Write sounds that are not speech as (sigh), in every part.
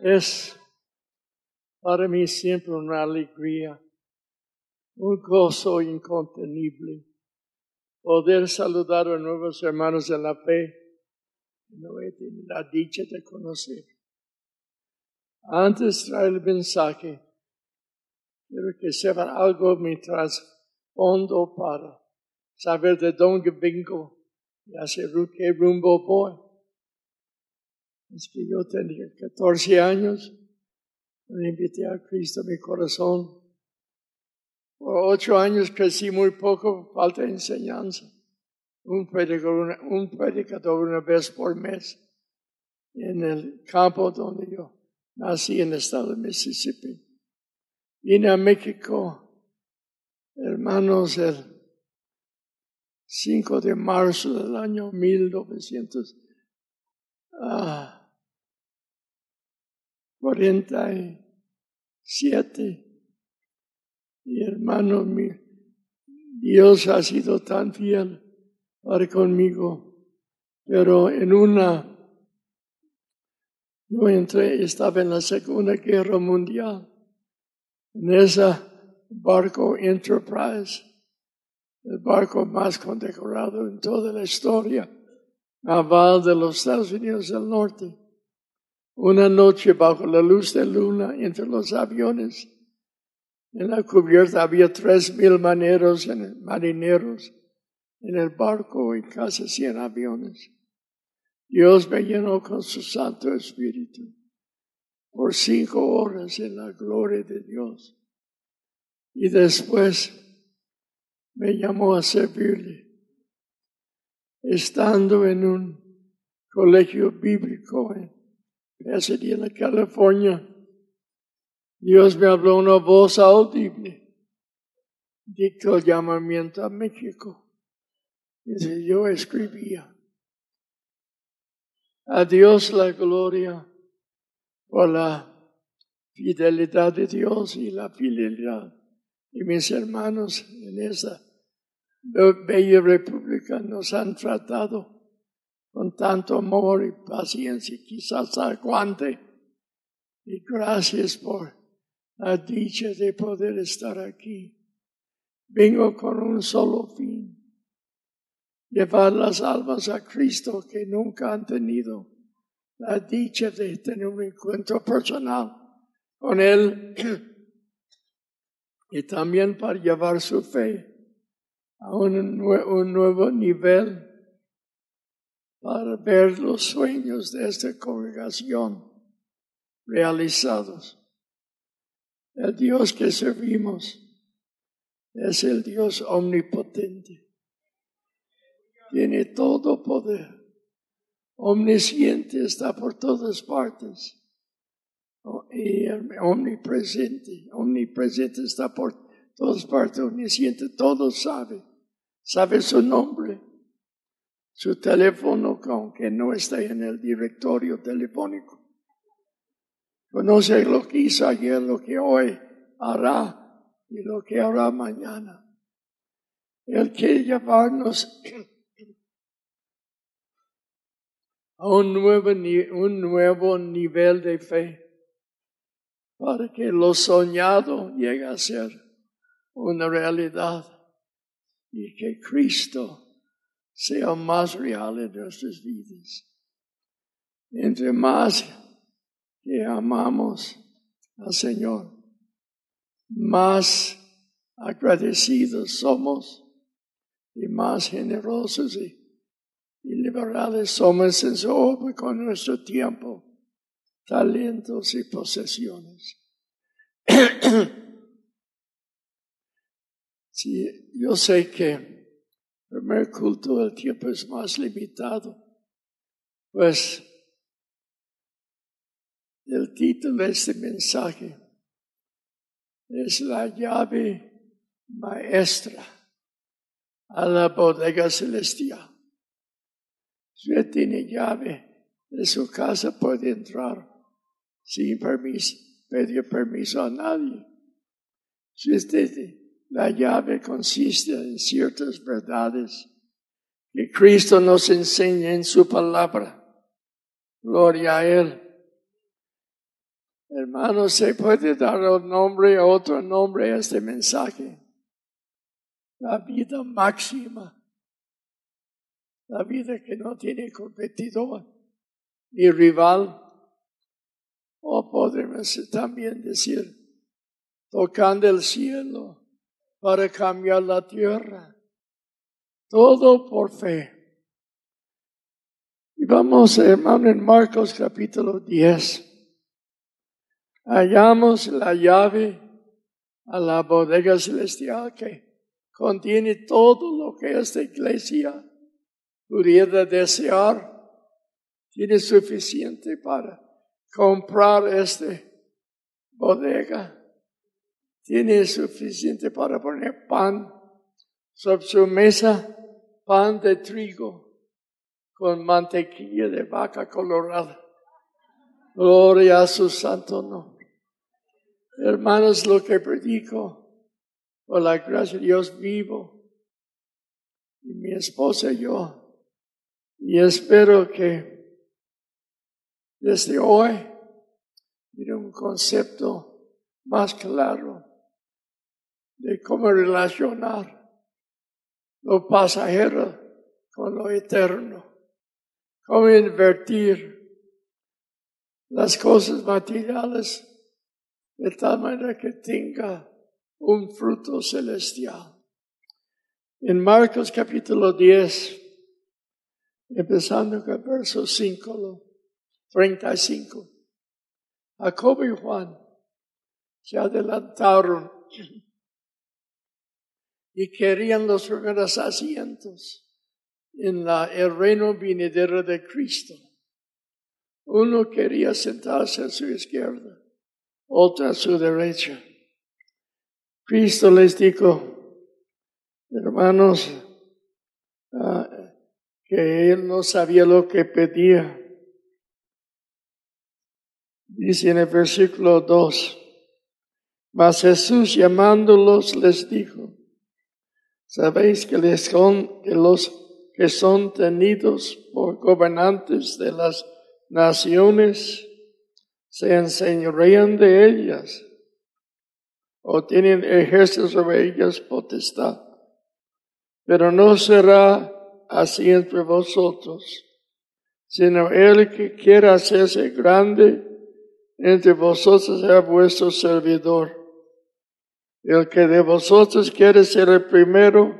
Es para mí siempre una alegría, un gozo incontenible poder saludar a nuevos hermanos en la fe. No he tenido la dicha de conocer. Antes de traer el mensaje, quiero que sepan algo mi trasfondo para saber de dónde vengo y hacia qué rumbo voy. Es que yo tenía 14 años, me invité a Cristo en mi corazón. Por ocho años crecí muy poco, falta de enseñanza. Un predicador, un predicador una vez por mes en el campo donde yo nací en el estado de Mississippi. Vine a México, hermanos, el 5 de marzo del año 1947. Y hermano mío, Dios ha sido tan fiel para conmigo. Pero en una, yo entré, estaba en la Segunda Guerra Mundial, en ese barco Enterprise, el barco más condecorado en toda la historia naval de los Estados Unidos del Norte. Una noche bajo la luz de luna entre los aviones, en la cubierta había tres mil marineros en el barco y casi cien aviones. Dios me llenó con su Santo Espíritu por cinco horas en la gloria de Dios. Y después me llamó a servirle. Estando en un colegio bíblico en Pasadena, California, Dios me habló una voz audible. Dictó el llamamiento a México. Dice, yo escribía. A Dios la gloria por la fidelidad de Dios y la fidelidad de mis hermanos en esa bella república nos han tratado con tanto amor y paciencia, quizás aguante. Y gracias por la dicha de poder estar aquí. Vengo con un solo fin, llevar las almas a Cristo que nunca han tenido la dicha de tener un encuentro personal con Él (clears throat) y también para llevar su fe a un, un nuevo nivel para ver los sueños de esta congregación realizados. El Dios que servimos es el Dios omnipotente. Tiene todo poder. Omnisciente está por todas partes. Y omnipresente. Omnipresente está por todas partes. Omnisciente todo sabe. Sabe su nombre. Su teléfono, aunque no está en el directorio telefónico. Conoce lo que hizo ayer, lo que hoy hará y lo que hará mañana. Él quiere llevarnos a un nuevo, un nuevo nivel de fe para que lo soñado llegue a ser una realidad y que Cristo sea más real en nuestras vidas. Entre más que amamos al Señor, más agradecidos somos y más generosos y, liberales somos en su obra con nuestro tiempo, talentos y posesiones. (clears throat) sí, yo sé que el primer culto del tiempo es más limitado, pues el título de este mensaje es la llave maestra a la bodega celestial. Si usted tiene llave de su casa, puede entrar sin permiso, pedir permiso a nadie. Si usted, la llave consiste en ciertas verdades que Cristo nos enseña en su palabra. Gloria a Él Hermanos, se puede dar un nombre, otro nombre a este mensaje. La vida máxima. La vida que no tiene competidor ni rival. O podemos también decir, tocando el cielo para cambiar la tierra. Todo por fe. Y vamos, hermano, en Marcos capítulo 10. Hallamos la llave a la bodega celestial que contiene todo lo que esta iglesia pudiera desear. Tiene suficiente para comprar esta bodega. Tiene suficiente para poner pan sobre su mesa, pan de trigo con mantequilla de vaca colorada. Gloria a su santo nombre. Hermanos, lo que predico, por la gracia de Dios vivo, y mi esposa y yo, y espero que desde hoy tiene un concepto más claro de cómo relacionar lo pasajero con lo eterno, cómo invertir las cosas materiales de tal manera que tenga un fruto celestial. En Marcos capítulo 10, empezando con el verso 5, 35. Jacobo y Juan se adelantaron y querían los primeros asientos en la, el reino venidero de Cristo. Uno quería sentarse a su izquierda, otro a su derecha. Cristo les dijo, hermanos, ah, que él no sabía lo que pedía Dice en el versículo 2, mas Jesús llamándolos les dijo, sabéis que, les que los que son tenidos por gobernantes de las naciones se enseñorean de ellas o tienen ejército sobre ellas potestad. Pero no será así entre vosotros, sino el que quiera hacerse grande entre vosotros sea vuestro servidor. El que de vosotros quiere ser el primero,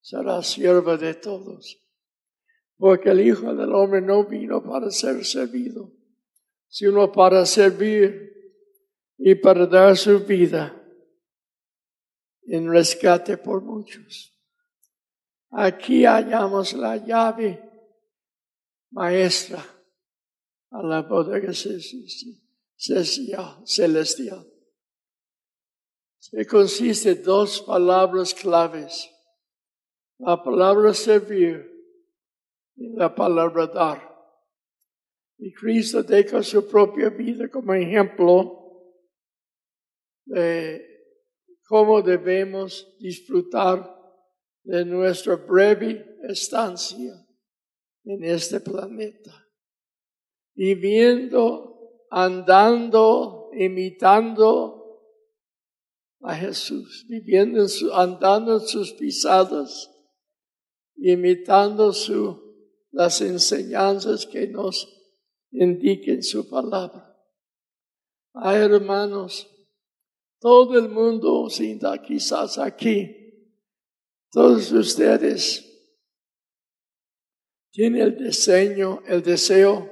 será siervo de todos. Porque el Hijo del Hombre no vino para ser servido, sino para servir y para dar su vida en rescate por muchos. Aquí hallamos la llave maestra a la bodega celestial. Se consiste en dos palabras claves. La palabra servir y la palabra dar. Y Cristo deja su propia vida como ejemplo de cómo debemos disfrutar de nuestra breve estancia en este planeta viviendo, andando, imitando a Jesús, viviendo, en su, andando en sus pisadas, imitando su, las enseñanzas que nos indiquen su palabra. Ay, hermanos, todo el mundo, sin quizás aquí, todos ustedes tienen el diseño, el deseo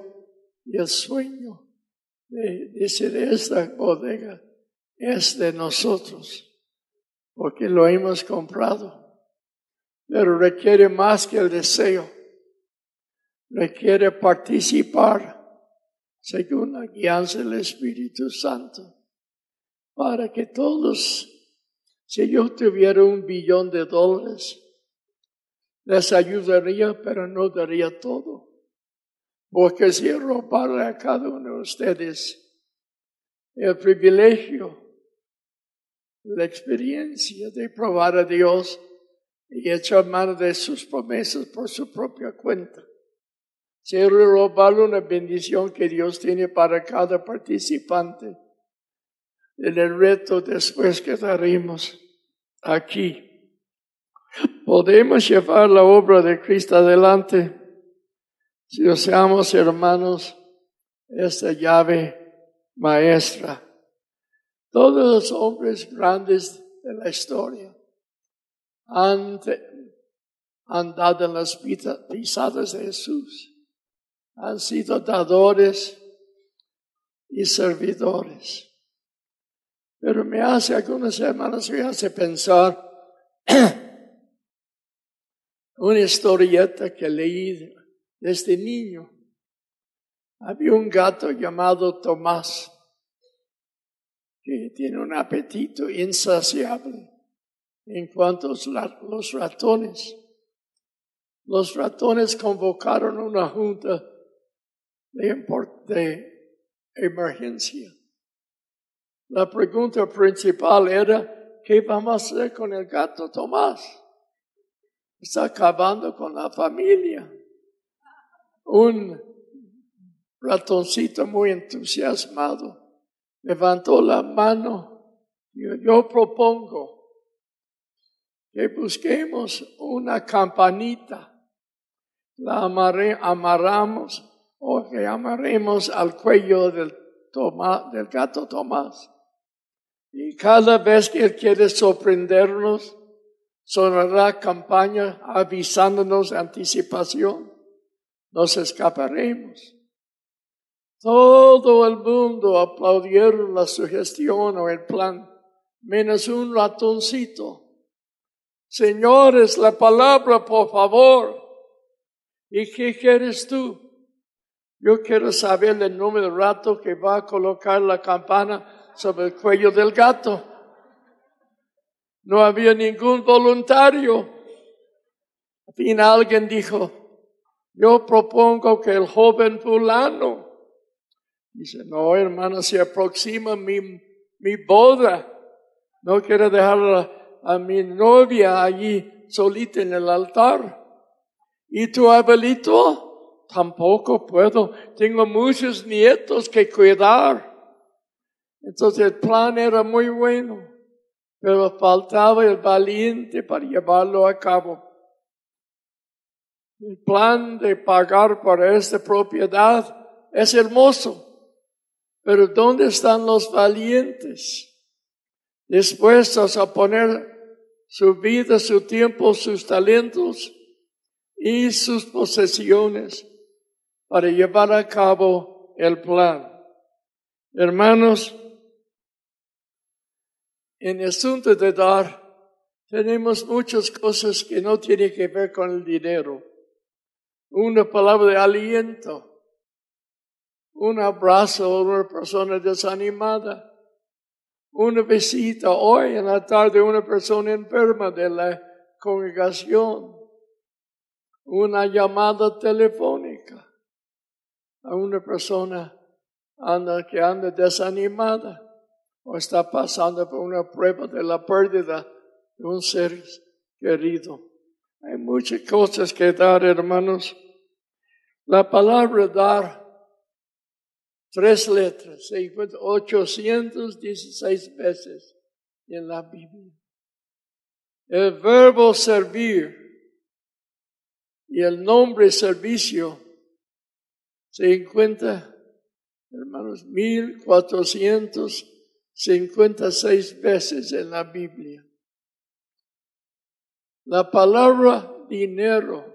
y el sueño de decir esta bodega es de nosotros, porque lo hemos comprado. Pero requiere más que el deseo. Requiere participar según la guianza del Espíritu Santo. Para que todos, si yo tuviera un billón de dólares, les ayudaría, pero no daría todo. Porque si robarle a cada uno de ustedes el privilegio, la experiencia de probar a Dios y echar mano de sus promesas por su propia cuenta. Quiero robarle una bendición que Dios tiene para cada participante en el reto después que daremos aquí. Podemos llevar la obra de Cristo adelante si seamos hermanos esta llave maestra. Todos los hombres grandes de la historia han, han dado en las pisadas de Jesús. Han sido dadores y servidores. Pero me hace, algunas semanas me hace pensar (clears throat) una historieta que leí desde niño. Había un gato llamado Tomás que tiene un apetito insaciable en cuanto a los ratones. Los ratones convocaron una junta de, emergencia. La pregunta principal era, ¿qué vamos a hacer con el gato Tomás? Está acabando con la familia. Un ratoncito muy entusiasmado levantó la mano y yo propongo que busquemos una campanita, la amarramos o que amarremos al cuello del, del gato Tomás. Y cada vez que Él quiere sorprendernos, sonará campaña avisándonos de anticipación. Nos escaparemos. Todo el mundo aplaudieron la sugestión o el plan, menos un ratoncito. Señores, la palabra, por favor. ¿Y qué quieres tú? Yo quiero saber el número de rato que va a colocar la campana sobre el cuello del gato. No había ningún voluntario. Al fin alguien dijo, yo propongo que el joven fulano Dice, no, hermana, se aproxima mi, mi boda. No quiero dejar a, mi novia allí solita en el altar. ¿Y tu abuelito? Tampoco puedo. Tengo muchos nietos que cuidar. Entonces el plan era muy bueno, pero faltaba el valiente para llevarlo a cabo. El plan de pagar por esta propiedad es hermoso. Pero ¿dónde están los valientes? Dispuestos a poner su vida, su tiempo, sus talentos y sus posesiones para llevar a cabo el plan. Hermanos, en el asunto de dar, tenemos muchas cosas que no tienen que ver con el dinero. Una palabra de aliento un abrazo a una persona desanimada, una visita hoy en la tarde a una persona enferma de la congregación, una llamada telefónica a una persona anda, que anda desanimada o está pasando por una prueba de la pérdida de un ser querido. Hay muchas cosas que dar, hermanos. La palabra dar Tres letras, se encuentra 816 veces en la Biblia. El verbo servir y el nombre servicio se encuentra, hermanos, 1456 veces en la Biblia. La palabra dinero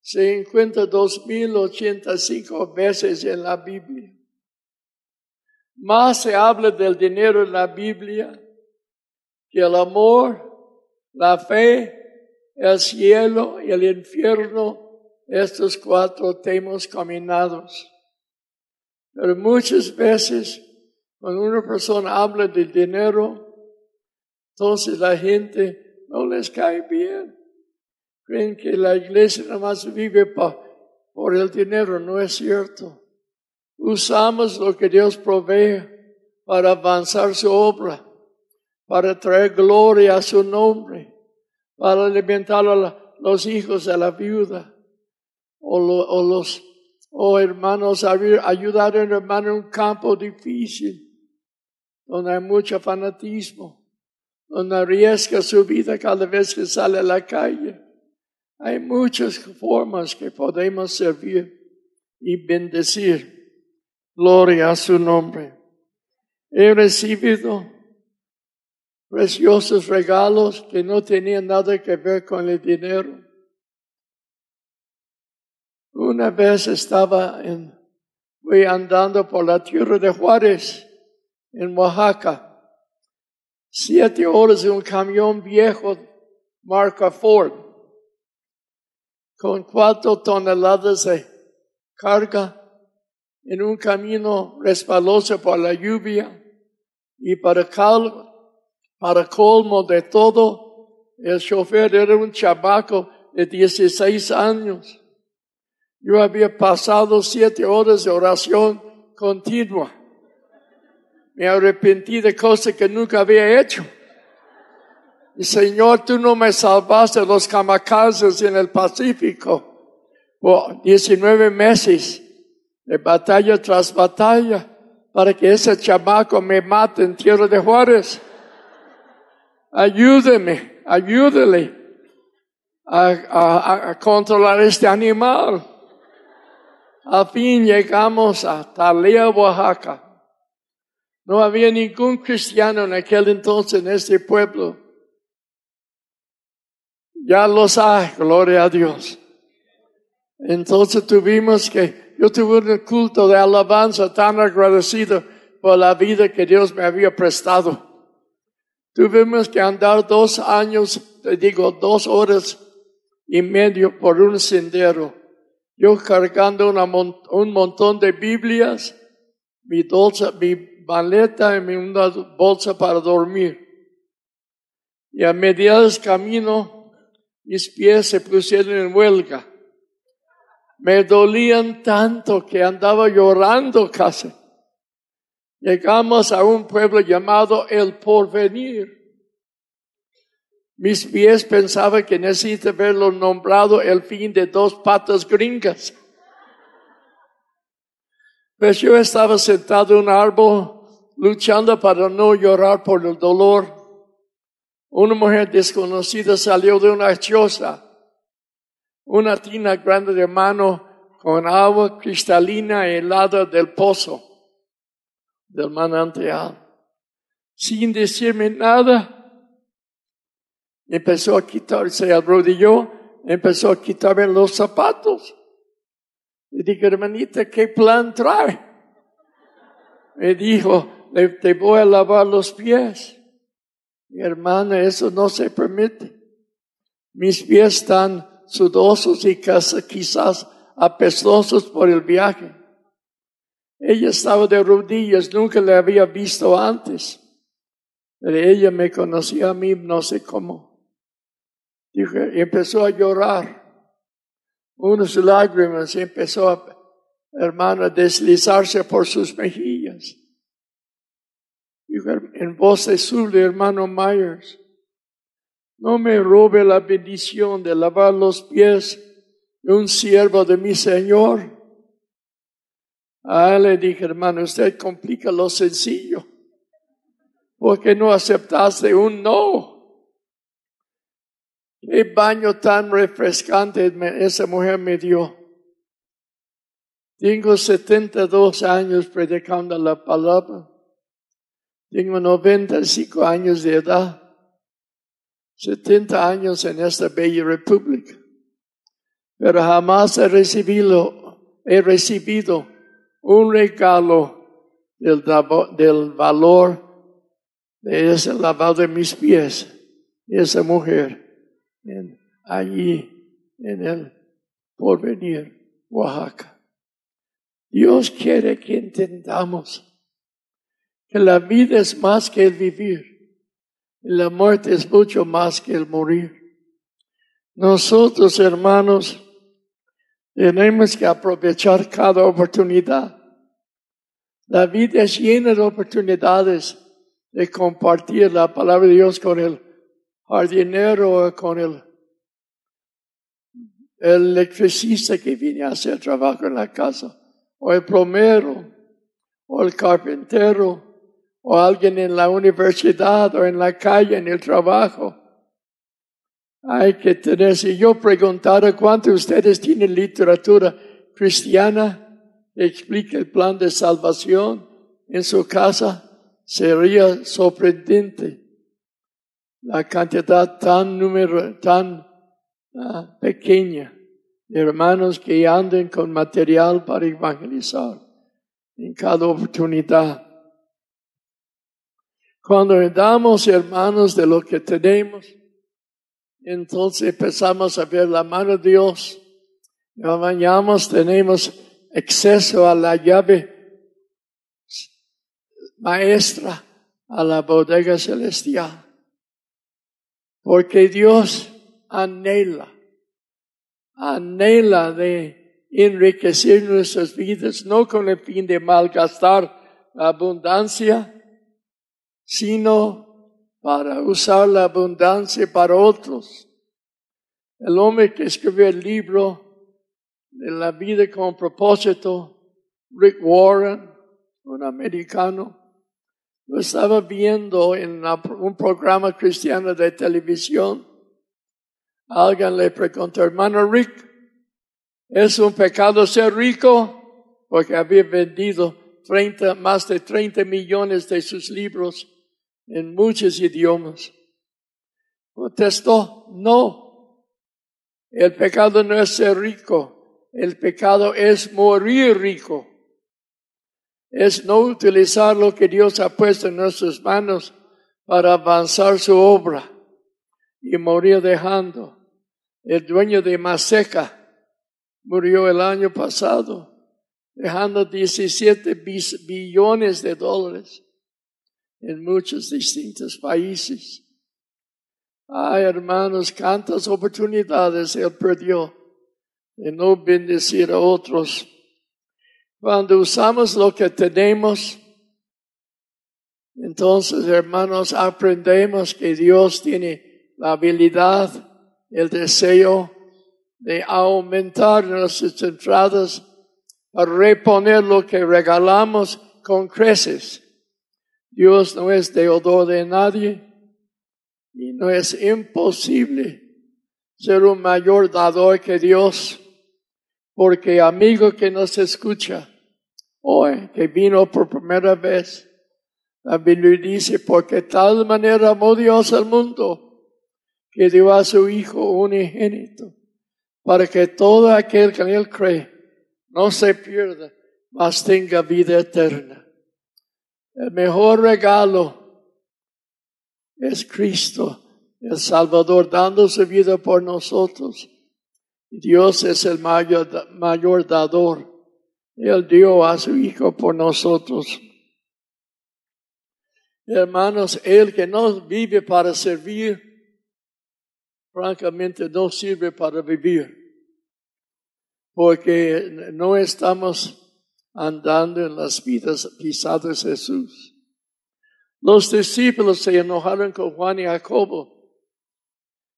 se encuentra 2085 veces en la Biblia. Más se habla del dinero en la Biblia que el amor, la fe, el cielo y el infierno, estos cuatro temas caminados. Pero muchas veces cuando una persona habla del dinero, entonces la gente no les cae bien. Creen que la iglesia nada más vive por el dinero, no es cierto. Usamos lo que Dios provee para avanzar su obra, para traer gloria a su nombre, para alimentar a los hijos de la viuda o, los Oh hermanos, ayudar a un hermano en un campo difícil, donde hay mucho fanatismo, donde arriesga su vida cada vez que sale a la calle. Hay muchas formas que podemos servir y bendecir. Gloria a su nombre. He recibido preciosos regalos que no tenían nada que ver con el dinero. Una vez estaba en, voy andando por la tierra de Juárez, en Oaxaca. Siete horas de un camión viejo marca Ford, con cuatro toneladas de carga en un camino resbaloso por la lluvia y para, para colmo de todo, el chofer era un chabaco de 16 años. Yo había pasado siete horas de oración continua. Me arrepentí de cosas que nunca había hecho. Señor, tú no me salvaste los kamikazes en el Pacífico por 19 meses de batalla tras batalla para que ese chamaco me mate en tierra de Juárez. Ayúdeme, ayúdele a, a controlar este animal. Al fin llegamos a Talea, Oaxaca. No había ningún cristiano en aquel entonces en este pueblo. Ya los hay, gloria a Dios. Entonces tuvimos que, yo tuve un culto de alabanza tan agradecido por la vida que Dios me había prestado. Tuvimos que andar dos años, te digo, dos horas y medio por un sendero yo cargando un montón de Biblias, mi, bolsa, mi maleta y una bolsa para dormir. Y a mediados camino, mis pies se pusieron en huelga. Me dolían tanto que andaba llorando casi. Llegamos a un pueblo llamado El Porvenir. Mis pies pensaban que necesita verlo nombrado el fin de dos patas gringas. Pues yo estaba sentado en un árbol luchando para no llorar por el dolor. Una mujer desconocida salió de una choza, una tina grande de mano con agua cristalina helada del pozo, del manantial. Sin decirme nada, empezó a quitarse, se arrodilló, empezó a quitarme los zapatos. Y dije, hermanita, ¿qué plan trae? Me dijo, te voy a lavar los pies. Mi hermana, eso no se permite. Mis pies están sudosos y quizás apestosos por el viaje. Ella estaba de rodillas, nunca le había visto antes. Pero ella me conocía a mí, no sé cómo y empezó a llorar. Unas lágrimas y empezó, a, hermano, deslizarse por sus mejillas. Dijo en voz de hermano Myers, no me robe la bendición de lavar los pies de un siervo de mi Señor. A él le dije, hermano, usted complica lo sencillo. porque no aceptaste un no? Qué baño tan refrescante esa mujer me dio. Tengo 72 años predicando la palabra. Tengo 95 años de edad. 70 años en esta bella república. Pero jamás he recibido, he recibido un regalo del, del valor de ese lavado de mis pies, esa mujer en, allí en el porvenir, Oaxaca. Dios quiere que entendamos que la vida es más que el vivir la muerte es mucho más que el morir. Nosotros, hermanos, tenemos que aprovechar cada oportunidad. La vida es llena de oportunidades de compartir la palabra de Dios con el jardinero con el el electricista que viene a hacer trabajo en la casa, o el plomero, o el carpintero, o alguien en la universidad o en la calle, en el trabajo. Hay que tener, si yo preguntara cuántos de ustedes tienen literatura cristiana explique el plan de salvación en su casa, sería sorprendente la cantidad tan número, tan ah, pequeña de hermanos que anden con material para evangelizar en cada oportunidad. Cuando damos, hermanos, de lo que tenemos, entonces empezamos a ver la mano de Dios. Mañana tenemos acceso a la llave maestra a la bodega celestial. Porque Dios anhela, anhela de enriquecer nuestras vidas, no con el fin de malgastar la abundancia, sino para usar la abundancia para otros. El hombre que escribió el libro de la vida con propósito, Rick Warren, un americano, lo estaba viendo en un programa cristiano de televisión. Alguien le preguntó, hermano Rick, ¿es un pecado ser rico? Porque había vendido 30, más de 30 millones de sus libros en muchos idiomas. Contestó, no. El pecado no es ser rico. El pecado es morir rico es no utilizar lo que Dios ha puesto en nuestras manos para avanzar su obra y morir dejando. El dueño de Maseca murió el año pasado, dejando 17 billones de dólares en muchos distintos países. Ay, hermanos, cuántas oportunidades él perdió de no bendecir a otros cuando usamos lo que tenemos, entonces, hermanos, aprendemos que Dios tiene la habilidad, el deseo de aumentar nuestras entradas para reponer lo que regalamos con creces. Dios no es deudor de nadie y no es imposible ser un mayor dador que Dios. Porque amigo que nos escucha hoy, que vino por primera vez, la Biblia dice, porque tal manera amó Dios al mundo, que dio a su Hijo unigénito, para que todo aquel que en Él cree no se pierda, mas tenga vida eterna. El mejor regalo es Cristo, el Salvador, dando su vida por nosotros Dios es el mayor, mayor dador. Él dio a su Hijo por nosotros. Hermanos, el que no vive para servir, francamente no sirve para vivir, porque no estamos andando en las vidas pisadas de Jesús. Los discípulos se enojaron con Juan y Jacobo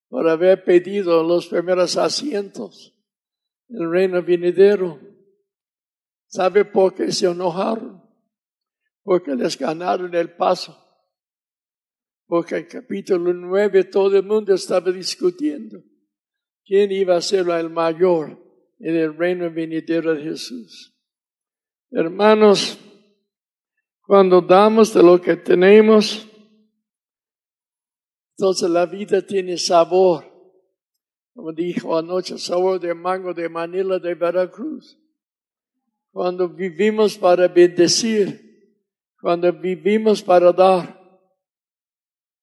por haber pedido los primeros asientos en el reino venidero. ¿Sabe por qué se enojaron? Porque les ganaron el paso. Porque en capítulo 9 todo el mundo estaba discutiendo quién iba a ser el mayor en el reino venidero de Jesús. Hermanos, cuando damos de lo que tenemos, entonces la vida tiene sabor. Como dijo anoche, sabor de mango de Manila de Veracruz. Cuando vivimos para bendecir, cuando vivimos para dar.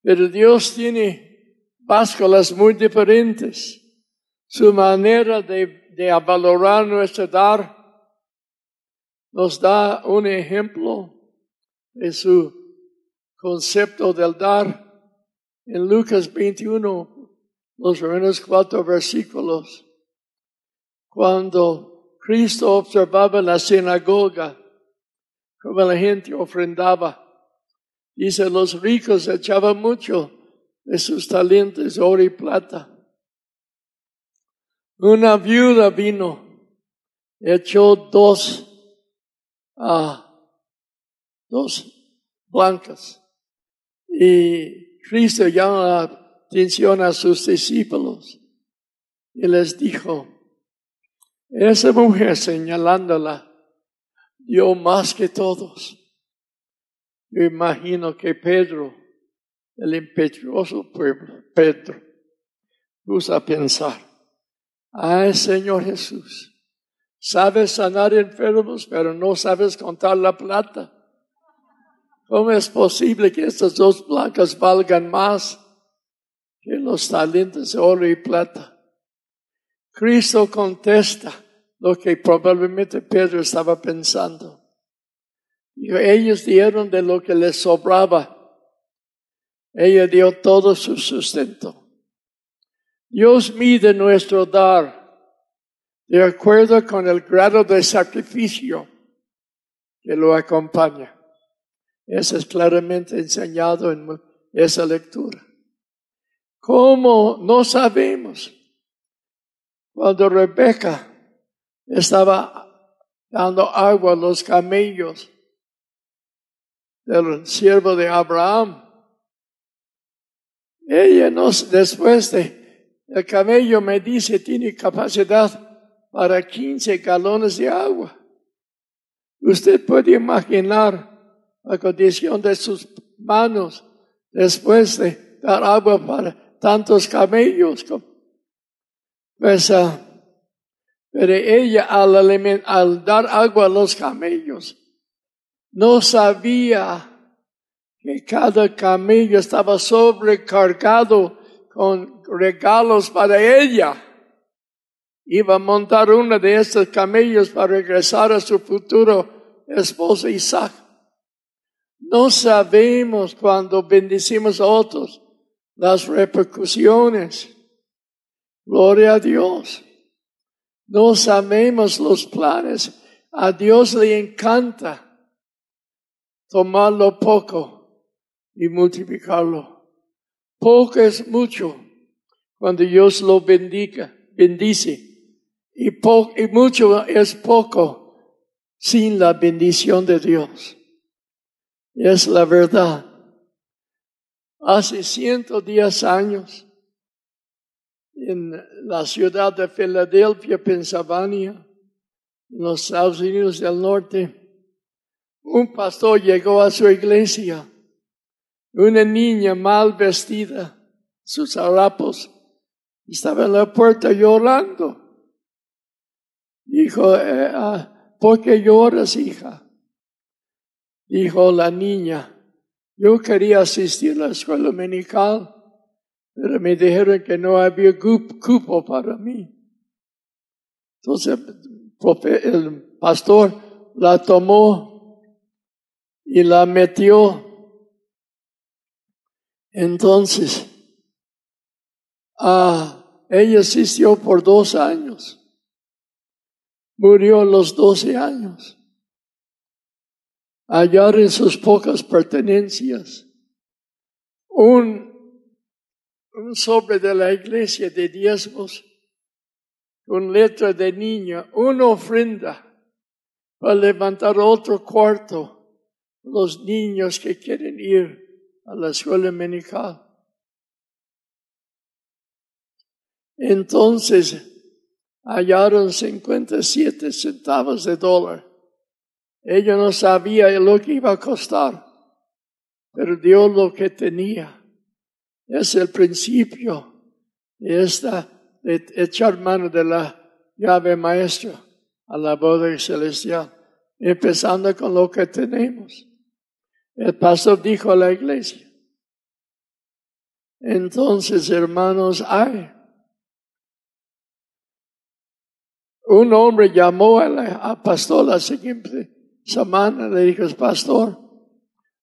Pero Dios tiene básculas muy diferentes. Su manera de, de valorar nuestro dar nos da un ejemplo de su concepto del dar en Lucas 21, los primeros cuatro versículos, cuando Cristo observaba la sinagoga, como la gente ofrendaba, dice, los ricos echaban mucho de sus talentos oro y plata. Una viuda vino, echó dos, ah, dos blancas. Y Cristo llama la atención a sus discípulos y les dijo, esa mujer señalándola dio más que todos. Yo imagino que Pedro, el impetuoso pueblo, Pedro, puso a pensar, ay Señor Jesús, sabes sanar enfermos, pero no sabes contar la plata. ¿Cómo es posible que estas dos blancas valgan más que los talentos de oro y plata? Cristo contesta lo que probablemente Pedro estaba pensando. Ellos dieron de lo que les sobraba. Ella dio todo su sustento. Dios mide nuestro dar de acuerdo con el grado de sacrificio que lo acompaña. Eso es claramente enseñado en esa lectura. ¿Cómo no sabemos? Cuando Rebeca estaba dando agua a los camellos del siervo de Abraham, ella nos, después de, el camello me dice, tiene capacidad para 15 galones de agua. Usted puede imaginar la condición de sus manos después de dar agua para tantos camellos. Pues, uh, pero ella al, al dar agua a los camellos no sabía que cada camello estaba sobrecargado con regalos para ella. Iba a montar uno de estos camellos para regresar a su futuro esposo Isaac. No sabemos cuando bendecimos a otros las repercusiones. Gloria a Dios. No sabemos los planes. A Dios le encanta tomarlo poco y multiplicarlo. Poco es mucho cuando Dios lo bendiga, bendice. Y, y mucho es poco sin la bendición de Dios. Es la verdad. Hace 110 años, en la ciudad de Filadelfia, Pensilvania, en los Estados Unidos del Norte, un pastor llegó a su iglesia, una niña mal vestida, sus harapos, estaba en la puerta llorando. Dijo, eh, ah, ¿por qué lloras, hija? Dijo la niña, yo quería asistir a la escuela dominical, pero me dijeron que no había cupo para mí. Entonces el pastor la tomó y la metió. Entonces, ah, ella asistió por dos años. Murió a los doce años hallar en sus pocas pertenencias un, un sobre de la iglesia de diezmos con letra de niña, una ofrenda para levantar otro cuarto los niños que quieren ir a la escuela dominical. Entonces hallaron 57 centavos de dólar ella no sabía lo que iba a costar, pero dio lo que tenía. Es el principio de esta, de echar mano de la llave maestra a la boda celestial, empezando con lo que tenemos. El pastor dijo a la iglesia, entonces hermanos, hay un hombre llamó al pastor la siguiente semana le dije, pastor,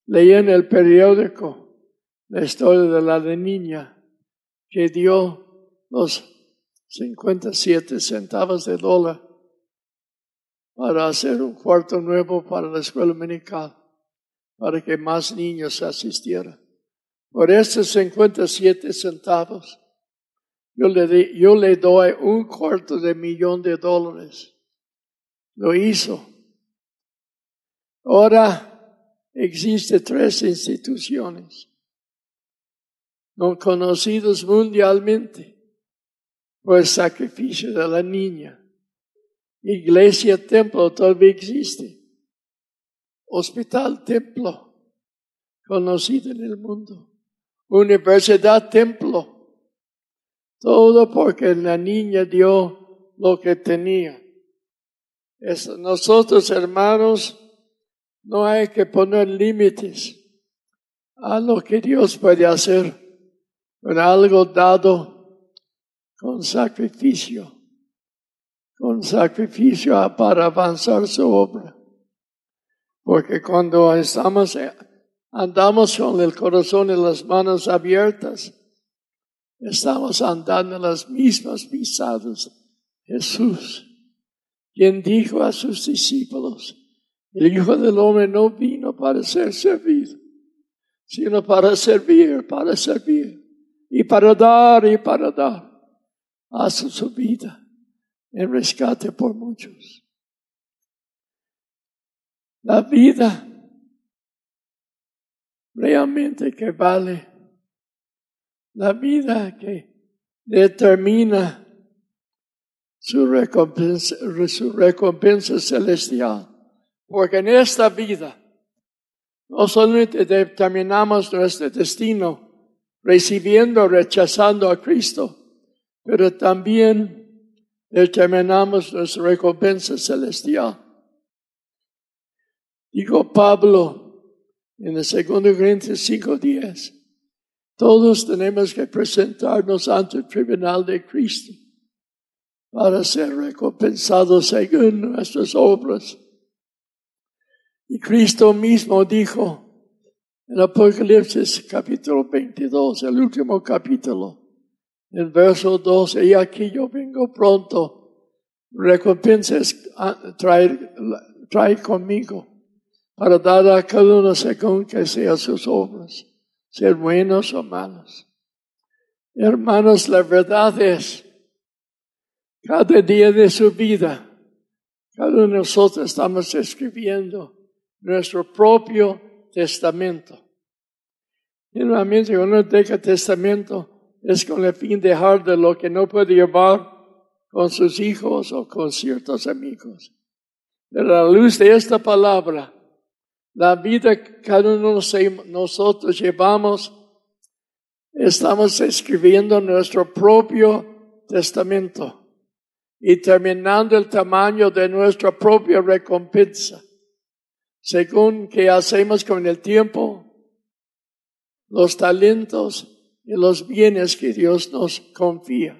leí en el periódico la historia de la niña que dio los 57 centavos de dólar para hacer un cuarto nuevo para la escuela dominical, para que más niños asistieran. Por estos 57 centavos, yo le, di- yo le doy un cuarto de millón de dólares. Lo hizo. Ahora existe tres instituciones no conocidos mundialmente por el sacrificio de la niña. Iglesia Templo todavía existe. Hospital Templo, conocido en el mundo. Universidad Templo. Todo porque la niña dio lo que tenía. Nosotros, hermanos, no hay que poner límites a lo que Dios puede hacer con algo dado con sacrificio, con sacrificio para avanzar su obra. Porque cuando estamos, andamos con el corazón y las manos abiertas, estamos andando las mismas pisadas. Jesús, quien dijo a sus discípulos, el Hijo del Hombre no vino para ser servido, sino para servir, para servir, y para dar, y para dar, hace su vida en rescate por muchos. La vida realmente que vale, la vida que determina su recompensa, recompensa celestial. Porque en esta vida no solamente determinamos nuestro destino recibiendo o rechazando a Cristo, pero también determinamos nuestra recompensa celestial. Dijo Pablo en el 2 Corintios 5:10, todos tenemos que presentarnos ante el tribunal de Cristo para ser recompensados según nuestras obras. Y Cristo mismo dijo en Apocalipsis capítulo 22, el último capítulo, el verso 12, y aquí yo vengo pronto, recompensas traer, trae conmigo para dar a cada uno según que sean sus obras, ser buenos o malos. Hermanos, la verdad es, cada día de su vida, cada uno de nosotros estamos escribiendo nuestro propio testamento. Generalmente uno deja testamento es con el fin de dejar de lo que no puede llevar con sus hijos o con ciertos amigos. Pero a la luz de esta palabra, la vida que cada uno de nosotros llevamos, estamos escribiendo nuestro propio testamento y terminando el tamaño de nuestra propia recompensa según que hacemos con el tiempo, los talentos y los bienes que Dios nos confía.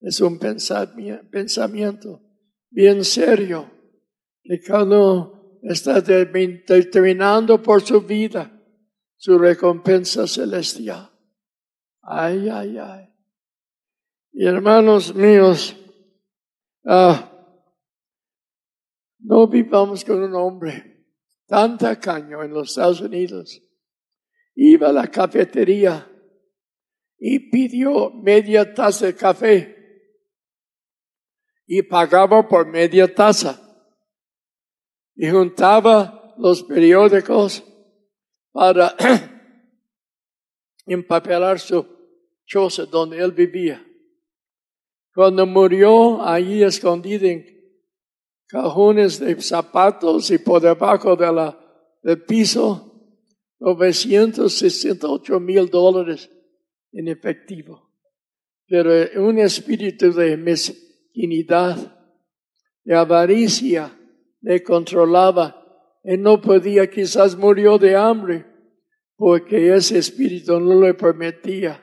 Es un pensamiento bien serio que cada está determinando por su vida su recompensa celestial. Ay, ay, ay. Y hermanos míos, ah, no vivamos con un hombre tan tacaño en los Estados Unidos. Iba a la cafetería y pidió media taza de café y pagaba por media taza. Y juntaba los periódicos para (clears throat) empapelar su choza donde él vivía. Cuando murió allí escondido en cajones de zapatos y por debajo de la, del piso 968 mil dólares en efectivo. Pero un espíritu de mezquinidad, de avaricia, le controlaba. Él no podía, quizás murió de hambre, porque ese espíritu no le permitía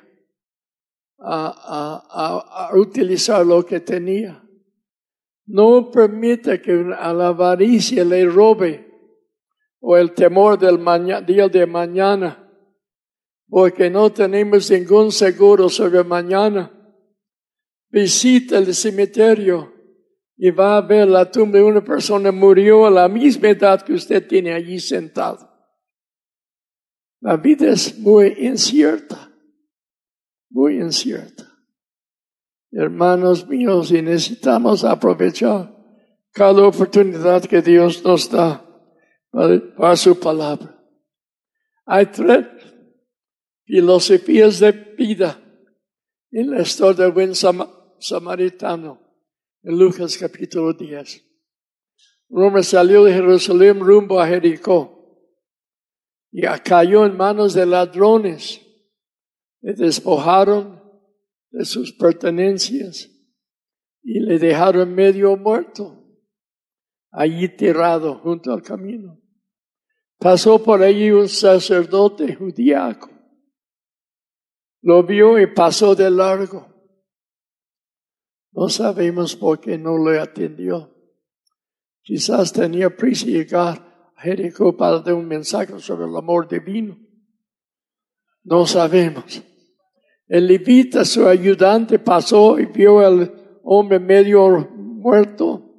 a, a, a, utilizar lo que tenía. No permita que a la avaricia le robe o el temor del día de mañana, porque no tenemos ningún seguro sobre mañana. Visita el cementerio y va a ver la tumba de una persona murió a la misma edad que usted tiene allí sentado. La vida es muy incierta, muy incierta. Hermanos míos, y necesitamos aprovechar cada oportunidad que Dios nos da para, su palabra. Hay tres filosofías de vida en la historia del buen samaritano, en Lucas capítulo 10. Roma salió de Jerusalén rumbo a Jericó y cayó en manos de ladrones. Le despojaron de sus pertenencias y le dejaron medio muerto allí tirado junto al camino. Pasó por allí un sacerdote judíaco. Lo vio y pasó de largo. No sabemos por qué no le atendió. Quizás tenía prisa llegar a Jericó para dar un mensaje sobre el amor divino. No sabemos. El levita, su ayudante, pasó y vio al hombre medio muerto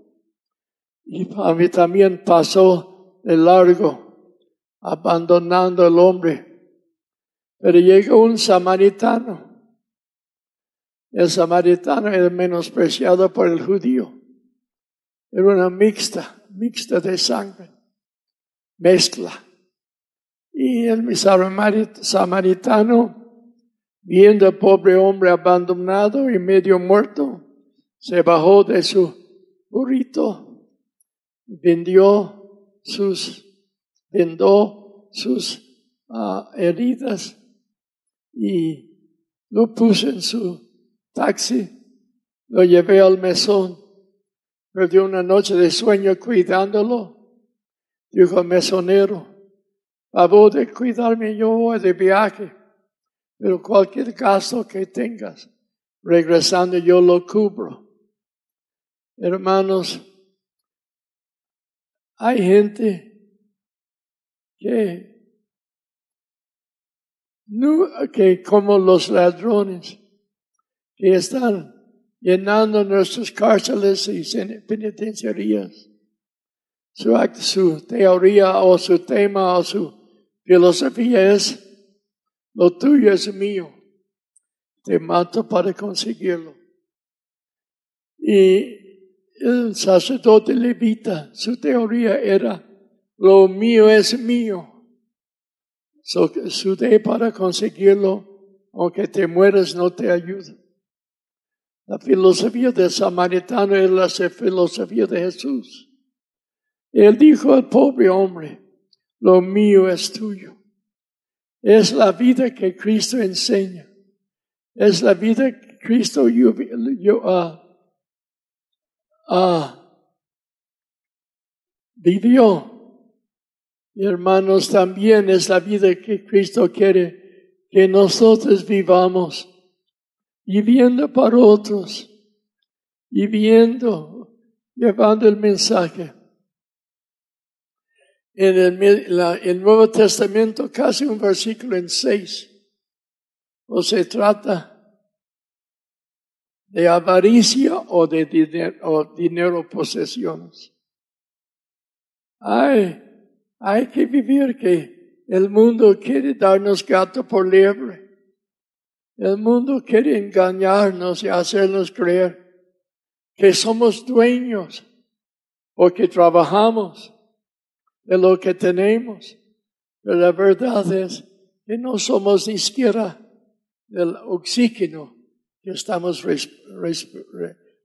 y a mí también pasó de largo, abandonando al hombre. Pero llegó un samaritano. El samaritano era menospreciado por el judío. Era una mixta, mixta de sangre, mezcla. Y el samaritano, viendo al pobre hombre abandonado y medio muerto, se bajó de su burrito vendió sus, vendó sus ah, heridas y lo puse en su taxi, lo llevé al mesón, perdió una noche de sueño cuidándolo, dijo al mesonero, favor de cuidarme yo voy de viaje, pero cualquier gasto que tengas, regresando yo lo cubro. Hermanos, hay gente que, que como los ladrones, que están llenando nuestras cárceles y penitenciarías. Su, su teoría o su tema o su filosofía es, lo tuyo es mío, te mato para conseguirlo. Y el sacerdote levita, su teoría era, lo mío es mío. So, su de para conseguirlo, aunque te mueres, no te ayuda. La filosofía del samaritano es la filosofía de Jesús. Él dijo al pobre hombre, lo mío es tuyo. Es la vida que Cristo enseña. Es la vida que Cristo yo, yo, ah, vivió. Y hermanos, también es la vida que Cristo quiere que nosotros vivamos, viviendo para otros, viviendo, llevando el mensaje. En el, Nuevo Testamento, casi un versículo en seis, o se trata de avaricia o de dinero, o dinero posesiones. Hay, hay que vivir que el mundo quiere darnos gato por liebre. El mundo quiere engañarnos y hacernos creer que somos dueños o que trabajamos de lo que tenemos. Pero la verdad es que no somos ni siquiera del oxígeno que estamos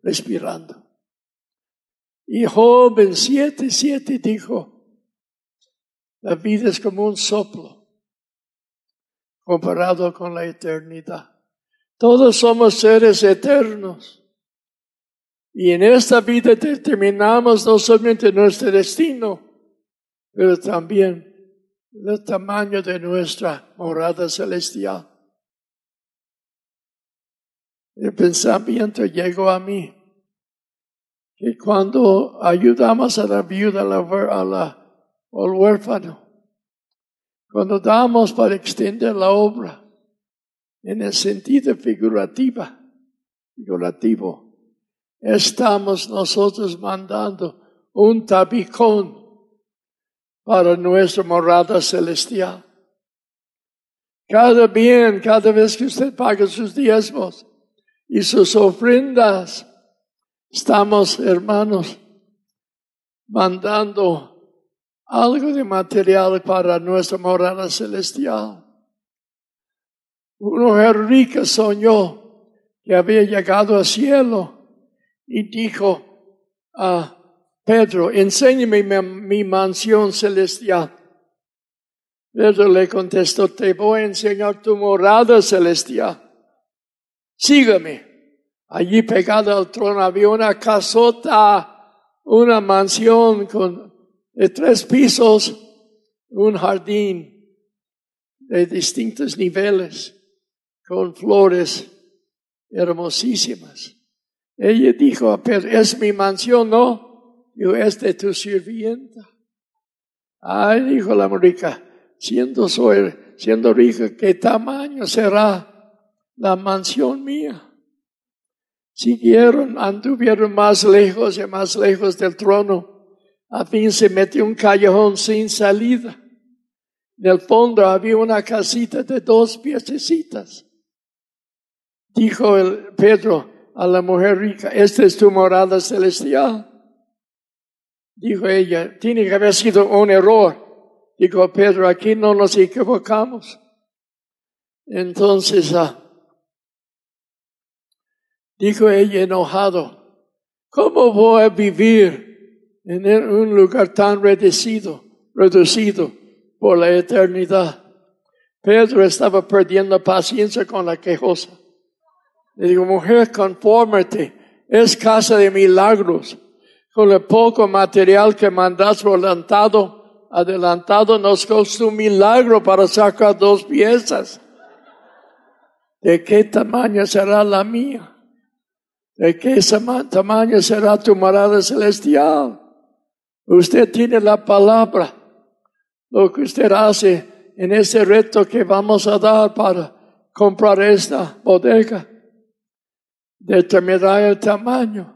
respirando. Y Job en 7, dijo, la vida es como un soplo comparado con la eternidad. Todos somos seres eternos. Y en esta vida determinamos no solamente nuestro destino, pero también el tamaño de nuestra morada celestial el pensamiento llegó a mí que cuando ayudamos a la viuda, a la, al huérfano, cuando damos para extender la obra en el sentido figurativa, figurativo, estamos nosotros mandando un tabicón para nuestra morada celestial. Cada bien, cada vez que usted paga sus diezmos, y sus ofrendas. Estamos, hermanos, mandando algo de material para nuestra morada celestial. Una mujer rica soñó que había llegado al cielo y dijo a Pedro, enséñame mi, mansión celestial. Pedro le contestó, te voy a enseñar tu morada celestial. Sígueme. Allí pegado al trono había una casota, una mansión con de tres pisos, un jardín de distintos niveles, con flores hermosísimas. Ella dijo a Pedro, es mi mansión, ¿no? Yo, es de tu sirvienta. Ay, dijo la rica, siendo, soy, siendo rica, ¿qué tamaño será la mansión mía? Siguieron, anduvieron más lejos y más lejos del trono. A fin se metió un callejón sin salida. En el fondo había una casita de dos piececitas. Dijo el Pedro a la mujer rica, esta es tu morada celestial. Dijo ella, tiene que haber sido un error. Dijo Pedro, aquí no nos equivocamos. Entonces, ah, Dijo ella enojado, ¿cómo voy a vivir en un lugar tan reducido, reducido por la eternidad? Pedro estaba perdiendo paciencia con la quejosa. Le digo, mujer, confórmate, es casa de milagros. Con el poco material que mandas adelantado, adelantado nos costó un milagro para sacar dos piezas. ¿De qué tamaño será la mía? ¿De qué tamaño será tu morada celestial? Usted tiene la palabra. Lo que usted hace en ese reto que vamos a dar para comprar esta bodega determinará el tamaño.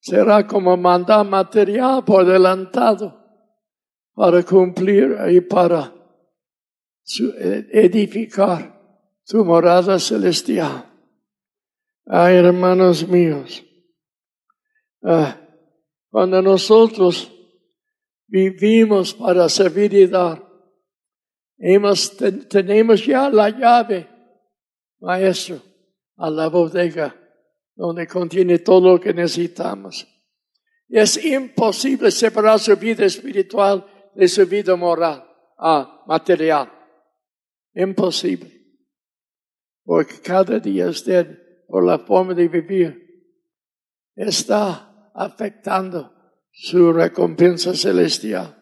Será como mandar material por adelantado para cumplir y para edificar tu morada celestial. Ay, hermanos míos, ah, cuando nosotros vivimos para servir y dar, hemos, tenemos ya la llave, maestro, a la bodega donde contiene todo lo que necesitamos. Es imposible separar su vida espiritual de su vida moral, ah, material. Imposible. Porque cada día usted por la forma de vivir, está afectando su recompensa celestial.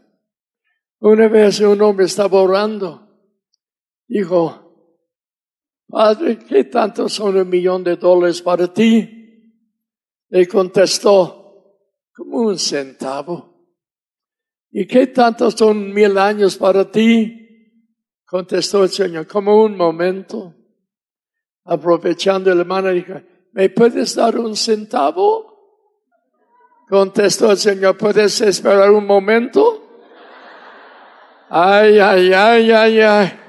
Una vez un hombre estaba orando, dijo, Padre, ¿qué tanto son un millón de dólares para ti? Le contestó, como un centavo. ¿Y qué tanto son mil años para ti? Contestó el Señor, como un momento aprovechando el hermano, dijo, ¿me puedes dar un centavo? Contestó el Señor, ¿puedes esperar un momento? Ay, ay, ay, ay, ay.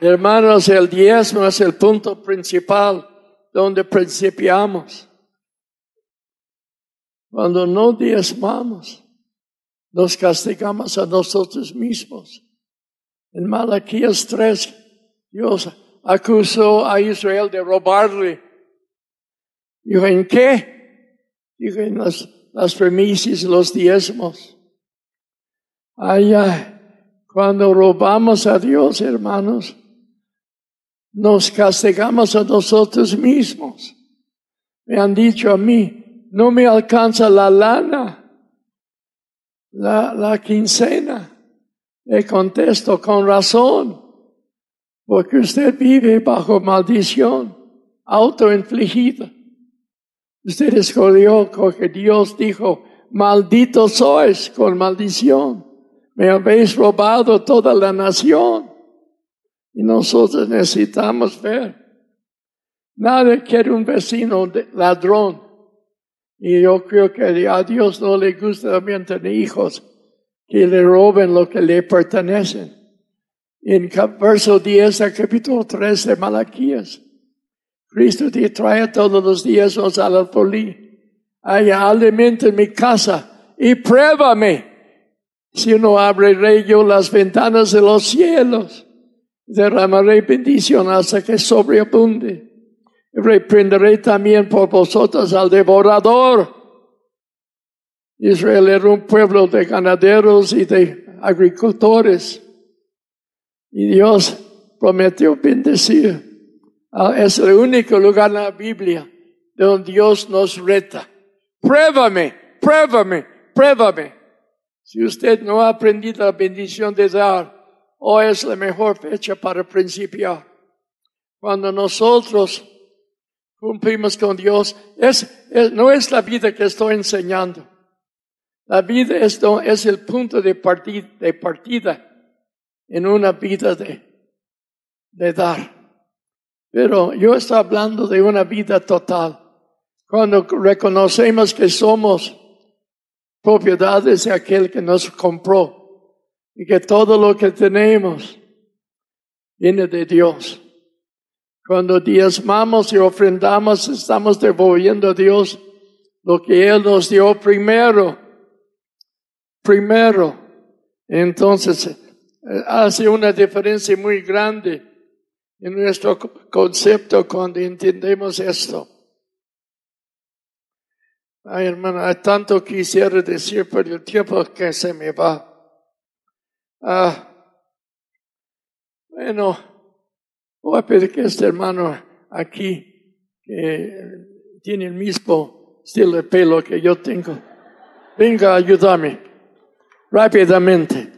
Hermanos, el diezmo es el punto principal donde principiamos. Cuando no diezmamos, nos castigamos a nosotros mismos. En Malaquías 3, Dios acusó a Israel de robarle. Dijo, ¿en qué? Dijo, en las, las premisas, los diezmos. Ay, cuando robamos a Dios, hermanos, nos castigamos a nosotros mismos. Me han dicho a mí, no me alcanza la lana, la, la quincena. Le contesto con razón, porque usted vive bajo maldición autoinfligida. Usted escogió que Dios dijo, maldito sois con maldición. Me habéis robado toda la nación. Y nosotros necesitamos ver. Nadie quiere un vecino ladrón Y yo creo que a Dios no le gusta también tener hijos que le roben lo que le pertenecen. En verso 10 del capítulo 3 de Malaquías, Cristo te trae todos los días al alfolí. Haya alimento en mi casa y pruébame. Si no abriré yo las ventanas de los cielos, derramaré bendición hasta que sobreabunde. Reprenderé también por vosotros al devorador. Israel era un pueblo de ganaderos y de agricultores. Y Dios prometió bendecir. Ah, es el único lugar en la Biblia donde Dios nos reta. Pruébame, pruébame, pruébame. Si usted no ha aprendido la bendición de dar, hoy es la mejor fecha para principiar. Cuando nosotros cumplimos con Dios, es, no es la vida que estoy enseñando. La vida es, es el punto de partida, de partida en una vida de, de dar. Pero yo estoy hablando de una vida total. Cuando reconocemos que somos propiedades de aquel que nos compró y que todo lo que tenemos viene de Dios. Cuando diezmamos y ofrendamos, estamos devolviendo a Dios lo que Él nos dio primero. Primero. Entonces, eh, hace una diferencia muy grande en nuestro concepto cuando entendemos esto. Ay, hermano, hay tanto quisiera decir, pero el tiempo que se me va. Ah, bueno, voy a pedir que este hermano aquí, que tiene el mismo estilo de pelo que yo tengo, venga a ayudarme rápidamente.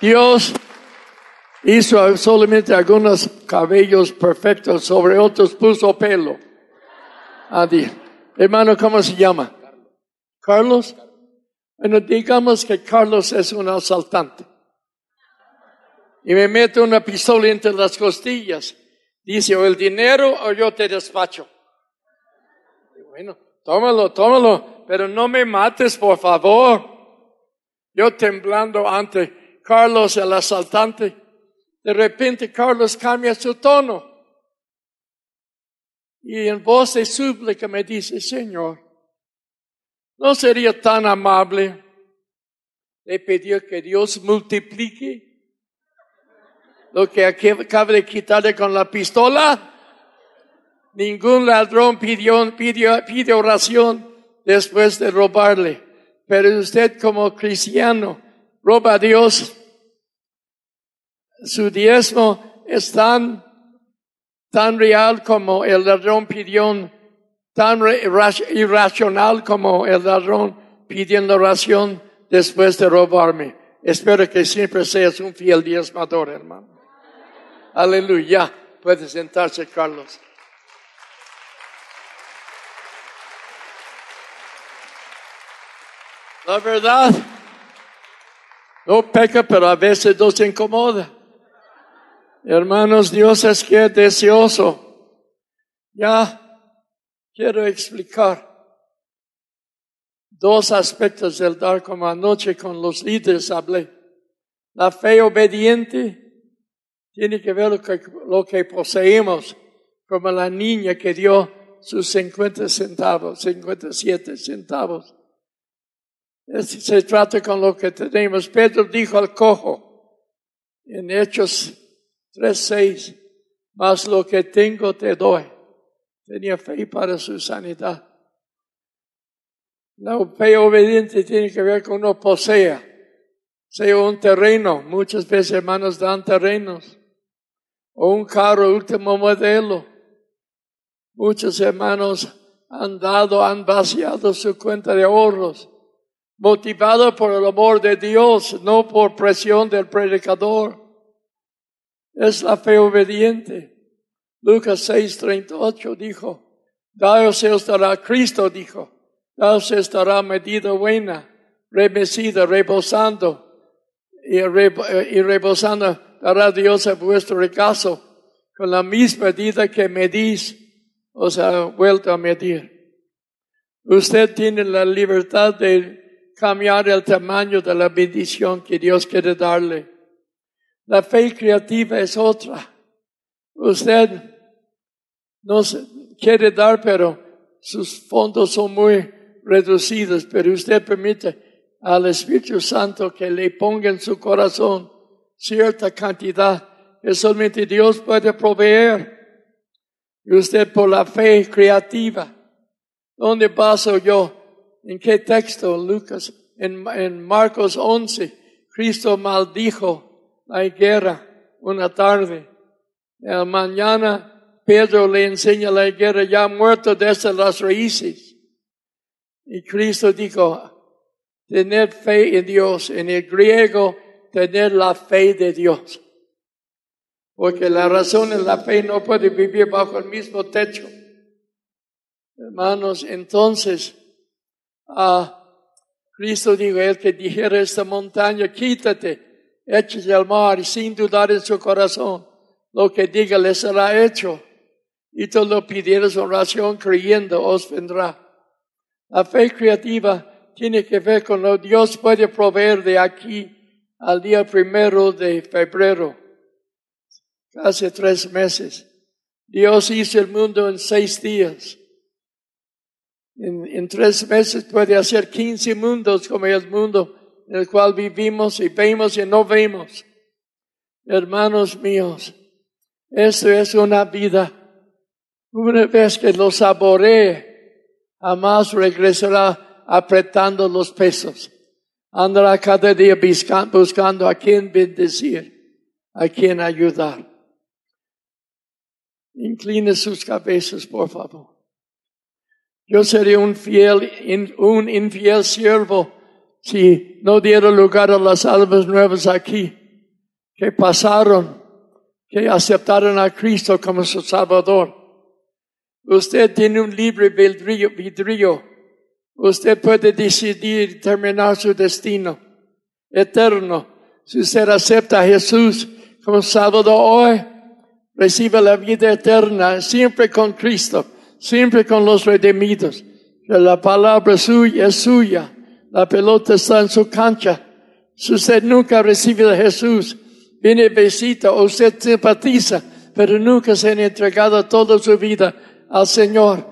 Dios hizo solamente algunos cabellos perfectos, sobre otros puso pelo. Adi. Hermano, ¿cómo se llama? Carlos. Bueno, digamos que Carlos es un asaltante. Y me mete una pistola entre las costillas. Dice, o el dinero o yo te despacho. bueno, tómalo, tómalo, pero no me mates, por favor. Yo temblando ante Carlos, el asaltante. De repente Carlos cambia su tono. Y en voz de súplica me dice, Señor, ¿no sería tan amable de pedir que Dios multiplique lo que acaba de quitarle con la pistola? Ningún ladrón pidió, pidió, oración después de robarle. Pero usted como cristiano roba a Dios su diezmo es tan, tan real como el ladrón pidió, tan irracional como el ladrón pidiendo oración después de robarme. Espero que siempre seas un fiel diezmador, hermano. Aleluya. Puede sentarse, Carlos. La verdad, no peca, pero a veces nos incomoda. Hermanos, Dios es que es deseoso. Ya quiero explicar dos aspectos del dar como anoche con los líderes hablé. La fe obediente tiene que ver con lo que poseemos, como la niña que dio sus 50 centavos, 57 centavos. Se trata con lo que tenemos. Pedro dijo al cojo en Hechos 3.6, más lo que tengo te doy. Tenía fe para su sanidad. La fe obediente tiene que ver con uno posea, sea un terreno, muchas veces hermanos dan terrenos, o un carro último modelo. Muchos hermanos han dado, han vaciado su cuenta de ahorros, motivado por el amor de Dios, no por presión del predicador es la fe obediente. Lucas 6:38 dijo, Daos estará, Cristo dijo, Daos estará medida buena, remecida, rebosando, y, rebosando, dará Dios a vuestro recaso con la misma medida que medís, os ha vuelto a medir. Usted tiene la libertad de cambiar el tamaño de la bendición que Dios quiere darle. La fe creativa es otra. Usted no quiere dar, pero sus fondos son muy reducidos, pero usted permite al Espíritu Santo que le ponga en su corazón cierta cantidad que solamente Dios puede proveer. Y usted por la fe creativa. ¿Dónde paso yo? ¿En qué texto? Lucas, en, en Marcos 11, Cristo maldijo la guerra una tarde. La mañana Pedro le enseña la guerra ya muerto desde las raíces. Y Cristo dijo, tener fe en Dios. En el griego, tener la fe de Dios. Porque la razón en la fe no puede vivir bajo el mismo techo. Hermanos, entonces, a Cristo dijo, el que dijera esta montaña, quítate, échese al mar y sin dudar en su corazón, lo que diga le será hecho. Y tú lo pidieras oración creyendo, os vendrá. La fe creativa tiene que ver con lo Dios puede proveer de aquí al día primero de febrero, hace tres meses. Dios hizo el mundo en seis días. En, tres meses puede hacer quince mundos como el mundo en el cual vivimos y vemos y no vemos. Hermanos míos, esto es una vida. Una vez que lo saboree, jamás regresará apretando los pesos. Andará cada día buscando a quien bendecir, a quien ayudar. Incline sus cabezas, por favor. Yo sería un fiel, un infiel siervo si no diera lugar a las almas nuevas aquí, que pasaron, que aceptaron a Cristo como su Salvador. Usted tiene un libre vidrio. Usted puede decidir terminar su destino eterno. Si usted acepta a Jesús como Salvador hoy, recibe la vida eterna siempre con Cristo, siempre con los redimidos. la palabra suya es suya. La pelota está en su cancha. Si usted nunca recibe a Jesús, viene visita o usted simpatiza, pero nunca se ha entregado toda su vida al Señor.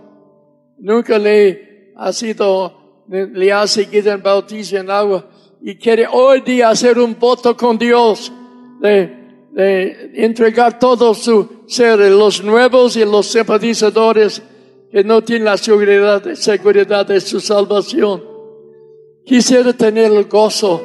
Nunca le ha sido, le ha seguido en bautismo en agua y quiere hoy día hacer un voto con Dios de de entregar todo su ser, los nuevos y los simpatizadores que no tienen la seguridad, seguridad de su salvación. Quisiera tener el gozo,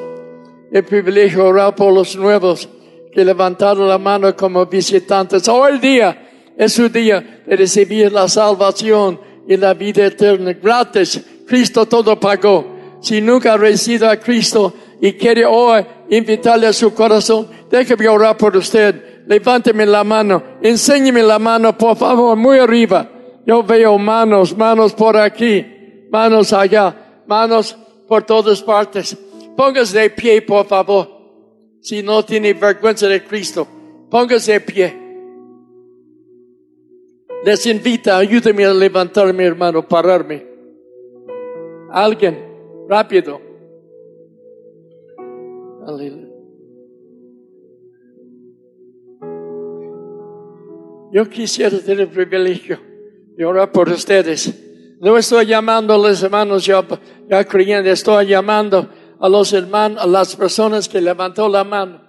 el privilegio de orar por los nuevos que levantaron la mano como visitantes. Hoy día es su día de recibir la salvación y la vida eterna. Gratis. Cristo todo pagó. Si nunca ha recibido a Cristo y quiere hoy invitarle a su corazón, déjeme orar por usted. Levánteme la mano, enséñeme la mano, por favor, muy arriba. Yo veo manos, manos por aquí, manos allá, manos por todas partes. Póngase de pie, por favor. Si no tiene vergüenza de Cristo, póngase de pie. Les invita, ayúdeme a levantarme, hermano, pararme. Alguien, rápido. Yo quisiera tener el privilegio de orar por ustedes. No estoy llamando a los hermanos ya, ya creyendo, estoy llamando a los hermanos, a las personas que levantó la mano.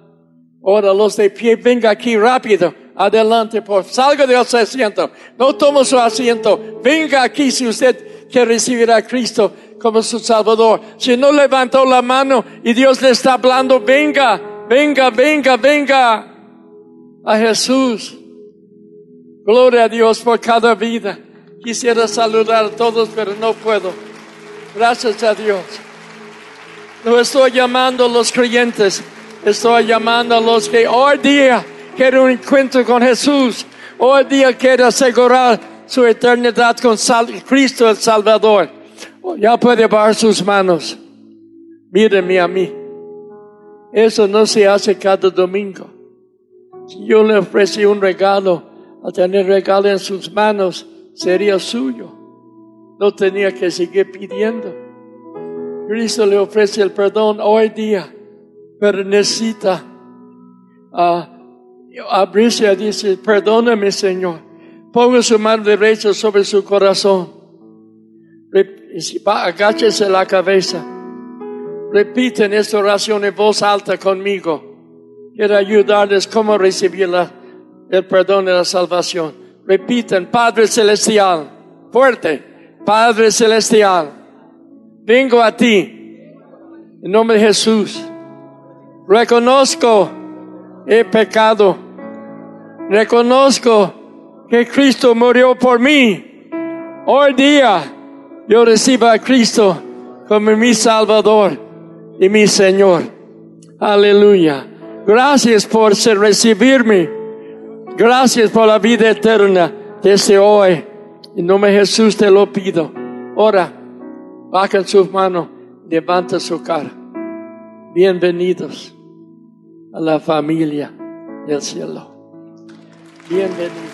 Ahora los de pie, venga aquí rápido, adelante, por salga de su asiento, no tome su asiento, venga aquí si usted quiere recibir a Cristo como su Salvador. Si no levantó la mano y Dios le está hablando, venga, venga, venga, venga a Jesús. Gloria a Dios por cada vida. Quisiera saludar a todos, pero no puedo. Gracias a Dios. No estoy llamando a los creyentes, estoy llamando a los que hoy día quieren un encuentro con Jesús. Hoy día quieren asegurar su eternidad con Cristo el Salvador. Ya puede bajar sus manos. Mírenme a mí. Eso no se hace cada domingo. Si yo le ofrecí un regalo, al tener regalo en sus manos, sería suyo. No tenía que seguir pidiendo. Cristo le ofrece el perdón hoy día, pero necesita uh, y decir, perdóname Señor. Ponga su mano derecha sobre su corazón. Agáchese la cabeza. Repiten esta oración en voz alta conmigo. Quiero ayudarles cómo recibir el perdón y la salvación. Repiten, Padre Celestial, fuerte, Padre Celestial, vengo a ti, en nombre de Jesús. Reconozco el pecado. Reconozco que Cristo murió por mí. Hoy día yo recibo a Cristo como mi Salvador y mi Señor. Aleluya. Gracias por recibirme. Gracias por la vida eterna desde hoy. En nombre de Jesús te lo pido. Ora, baja sus manos, levanta su cara. Bienvenidos a la familia del cielo. Bienvenidos.